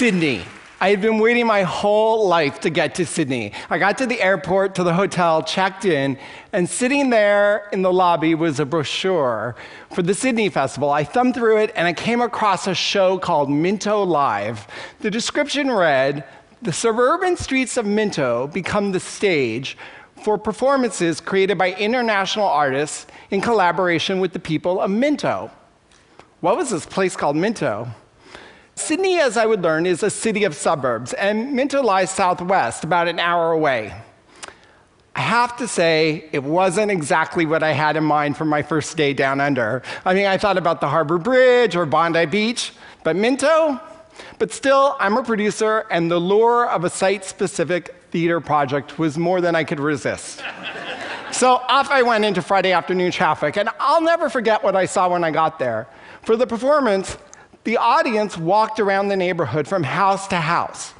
Sydney. I had been waiting my whole life to get to Sydney. I got to the airport, to the hotel, checked in, and sitting there in the lobby was a brochure for the Sydney Festival. I thumbed through it and I came across a show called Minto Live. The description read The suburban streets of Minto become the stage for performances created by international artists in collaboration with the people of Minto. What was this place called Minto? Sydney, as I would learn, is a city of suburbs, and Minto lies southwest, about an hour away. I have to say, it wasn't exactly what I had in mind for my first day down under. I mean, I thought about the Harbor Bridge or Bondi Beach, but Minto? But still, I'm a producer, and the lure of a site specific theater project was more than I could resist. so off I went into Friday afternoon traffic, and I'll never forget what I saw when I got there. For the performance, the audience walked around the neighborhood from house to house.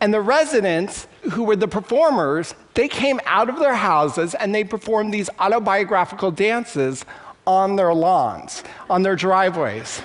And the residents, who were the performers, they came out of their houses and they performed these autobiographical dances on their lawns, on their driveways.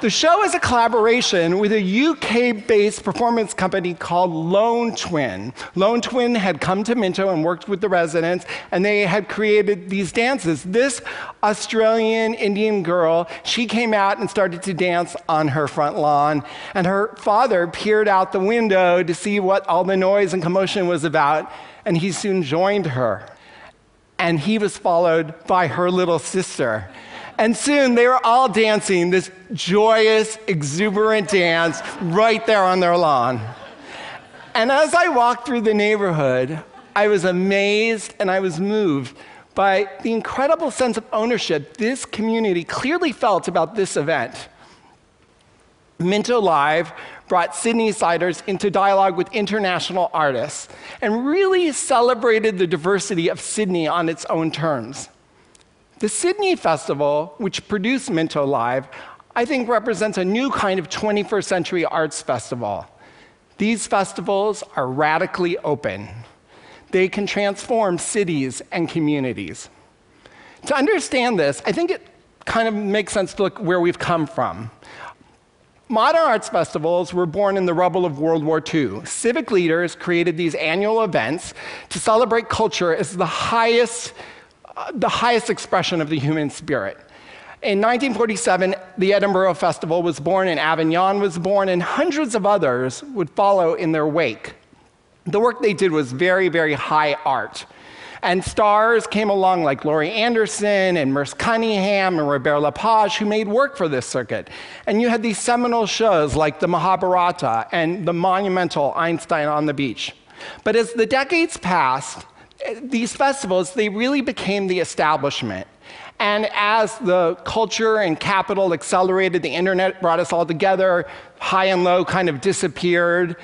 The show is a collaboration with a UK based performance company called Lone Twin. Lone Twin had come to Minto and worked with the residents, and they had created these dances. This Australian Indian girl, she came out and started to dance on her front lawn, and her father peered out the window to see what all the noise and commotion was about, and he soon joined her. And he was followed by her little sister. And soon they were all dancing this joyous, exuberant dance right there on their lawn. And as I walked through the neighborhood, I was amazed and I was moved by the incredible sense of ownership this community clearly felt about this event. Minto Live brought Sydneysiders into dialogue with international artists and really celebrated the diversity of Sydney on its own terms. The Sydney Festival, which produced Minto Live, I think represents a new kind of 21st century arts festival. These festivals are radically open. They can transform cities and communities. To understand this, I think it kind of makes sense to look where we've come from. Modern arts festivals were born in the rubble of World War II. Civic leaders created these annual events to celebrate culture as the highest the highest expression of the human spirit. In 1947, the Edinburgh Festival was born, and Avignon was born, and hundreds of others would follow in their wake. The work they did was very, very high art. And stars came along like Laurie Anderson and Merce Cunningham and Robert Lepage who made work for this circuit. And you had these seminal shows like the Mahabharata and the monumental Einstein on the Beach. But as the decades passed, these festivals, they really became the establishment. And as the culture and capital accelerated, the internet brought us all together, high and low kind of disappeared.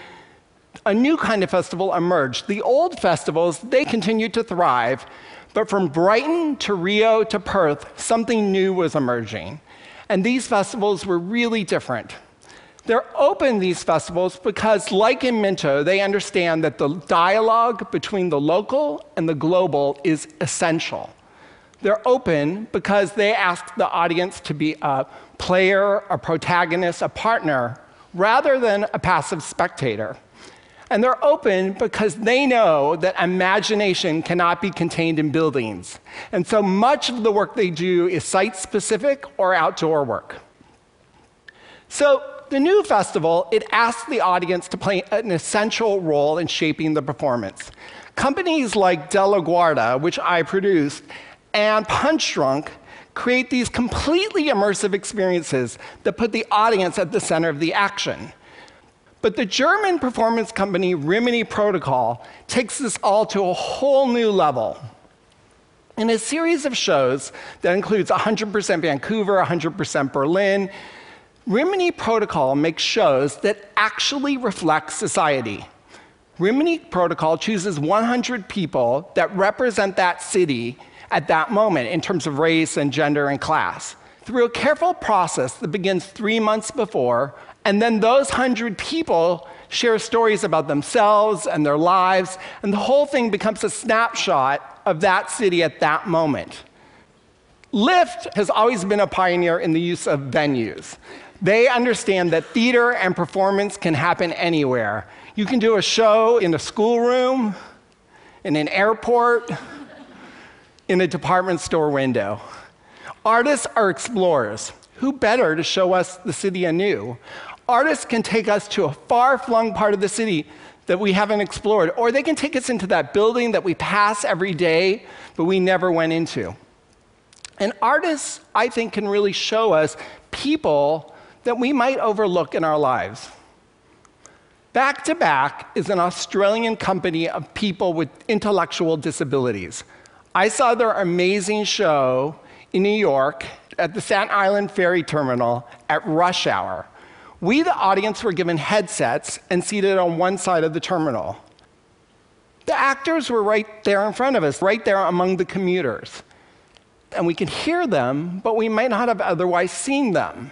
A new kind of festival emerged. The old festivals, they continued to thrive, but from Brighton to Rio to Perth, something new was emerging. And these festivals were really different. They're open, these festivals, because, like in Minto, they understand that the dialogue between the local and the global is essential. They're open because they ask the audience to be a player, a protagonist, a partner, rather than a passive spectator. And they're open because they know that imagination cannot be contained in buildings. And so much of the work they do is site specific or outdoor work. So, the new festival, it asks the audience to play an essential role in shaping the performance. Companies like De La Guarda, which I produced, and Punchdrunk create these completely immersive experiences that put the audience at the center of the action. But the German performance company Rimini Protokoll takes this all to a whole new level. In a series of shows that includes 100% Vancouver, 100% Berlin, Rimini Protokoll makes shows that actually reflect society. Rimini Protokoll chooses 100 people that represent that city at that moment in terms of race and gender and class through a careful process that begins three months before, and then those 100 people share stories about themselves and their lives, and the whole thing becomes a snapshot of that city at that moment. LIFT has always been a pioneer in the use of venues. They understand that theater and performance can happen anywhere. You can do a show in a schoolroom, in an airport, in a department store window. Artists are explorers. Who better to show us the city anew? Artists can take us to a far flung part of the city that we haven't explored, or they can take us into that building that we pass every day but we never went into. And artists, I think, can really show us people that we might overlook in our lives. Back to Back is an Australian company of people with intellectual disabilities. I saw their amazing show in New York at the Staten Island Ferry Terminal at rush hour. We, the audience, were given headsets and seated on one side of the terminal. The actors were right there in front of us, right there among the commuters. And we could hear them, but we might not have otherwise seen them.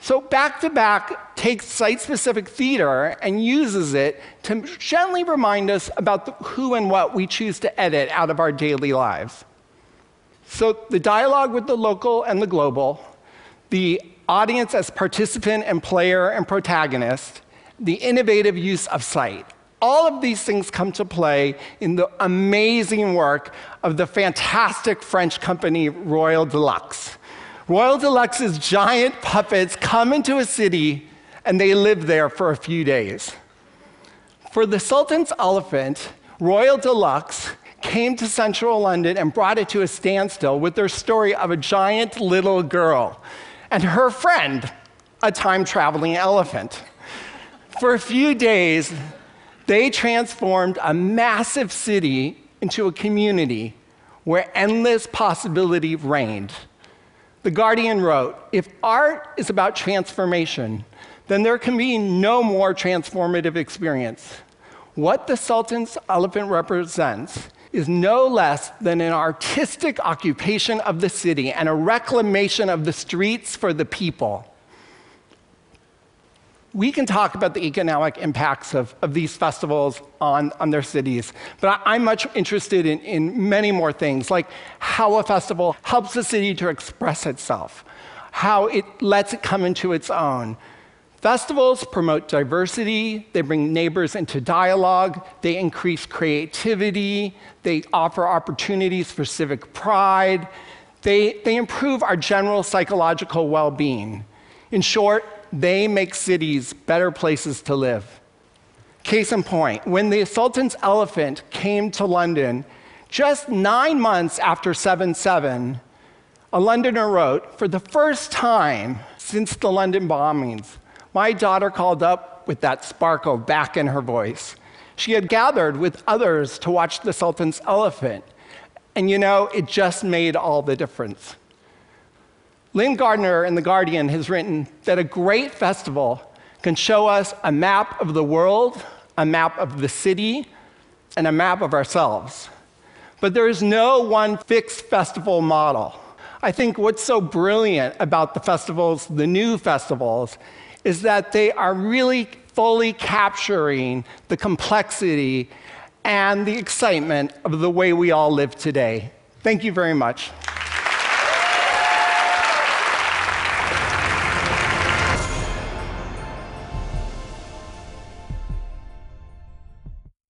So, Back to Back takes site specific theater and uses it to gently remind us about the who and what we choose to edit out of our daily lives. So, the dialogue with the local and the global, the audience as participant and player and protagonist, the innovative use of sight. All of these things come to play in the amazing work of the fantastic French company Royal de Luxe. Royal de Luxe's giant puppets come into a city and they live there for a few days. For the Sultan's Elephant, Royal de Luxe came to central London and brought it to a standstill with their story of a giant little girl and her friend, a time traveling elephant. For a few days, they transformed a massive city into a community where endless possibility reigned. The Guardian wrote If art is about transformation, then there can be no more transformative experience. What the Sultan's elephant represents is no less than an artistic occupation of the city and a reclamation of the streets for the people. We can talk about the economic impacts of, of these festivals on, on their cities, but I, am much interested in, in many more things, like how a festival helps a city to express itself, how it lets it come into its own, Festivals promote diversity, they bring neighbors into dialogue, they increase creativity, they offer opportunities for civic pride, they, they improve our general psychological well being. In short, they make cities better places to live. Case in point, when the Sultan's Elephant came to London, just nine months after 7 7, a Londoner wrote, For the first time since the London bombings, my daughter called up with that sparkle back in her voice. She had gathered with others to watch the Sultan's elephant. And you know, it just made all the difference. Lyn Gardner in The Guardian has written that a great festival can show us a map of the world, a map of the city, and a map of ourselves. But there is no one fixed festival model. I think what's so brilliant about the festivals, the new festivals, is that they are really fully capturing the complexity and the excitement of the way we all live today. Thank you very much.